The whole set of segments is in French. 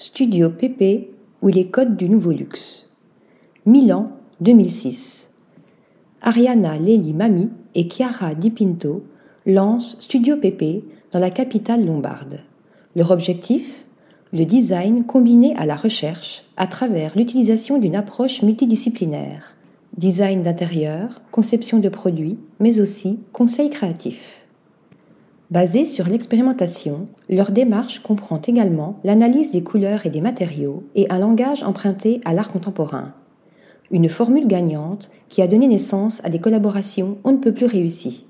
Studio PP ou les codes du nouveau luxe. Milan, 2006. Ariana Lely Mami et Chiara Di Pinto lancent Studio PP dans la capitale lombarde. Leur objectif? Le design combiné à la recherche à travers l'utilisation d'une approche multidisciplinaire. Design d'intérieur, conception de produits, mais aussi conseil créatif. Basée sur l'expérimentation, leur démarche comprend également l'analyse des couleurs et des matériaux et un langage emprunté à l'art contemporain. Une formule gagnante qui a donné naissance à des collaborations on ne peut plus réussies,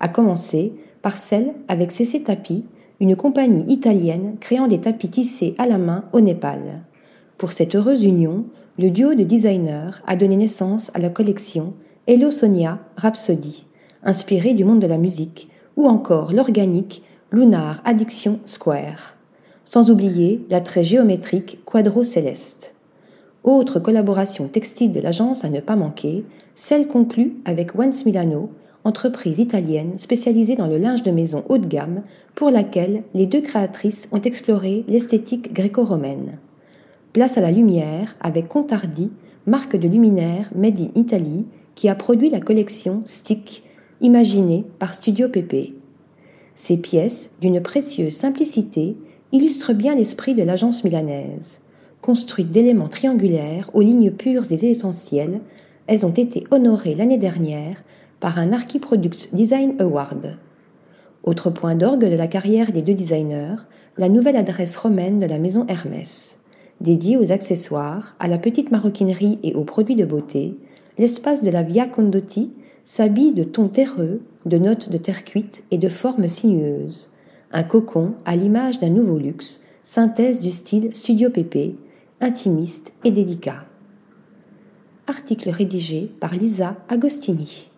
à commencer par celle avec CC Tapis, une compagnie italienne créant des tapis tissés à la main au Népal. Pour cette heureuse union, le duo de designers a donné naissance à la collection Hello Sonia Rhapsody, inspirée du monde de la musique, ou encore l'organique Lunar Addiction Square, sans oublier l'attrait géométrique Quadro Céleste. Autre collaboration textile de l'agence à ne pas manquer, celle conclue avec Wens Milano, entreprise italienne spécialisée dans le linge de maison haut de gamme, pour laquelle les deux créatrices ont exploré l'esthétique gréco-romaine. Place à la lumière avec Contardi, marque de luminaire made in Italy, qui a produit la collection Stick imaginé par Studio PP. Ces pièces, d'une précieuse simplicité, illustrent bien l'esprit de l'agence milanaise. Construites d'éléments triangulaires aux lignes pures et essentielles, elles ont été honorées l'année dernière par un Archiproduct Design Award. Autre point d'orgue de la carrière des deux designers, la nouvelle adresse romaine de la maison Hermès. Dédiée aux accessoires, à la petite maroquinerie et aux produits de beauté, l'espace de la Via Condotti s'habille de tons terreux, de notes de terre cuite et de formes sinueuses. Un cocon à l'image d'un nouveau luxe, synthèse du style Studio PP, intimiste et délicat. Article rédigé par Lisa Agostini.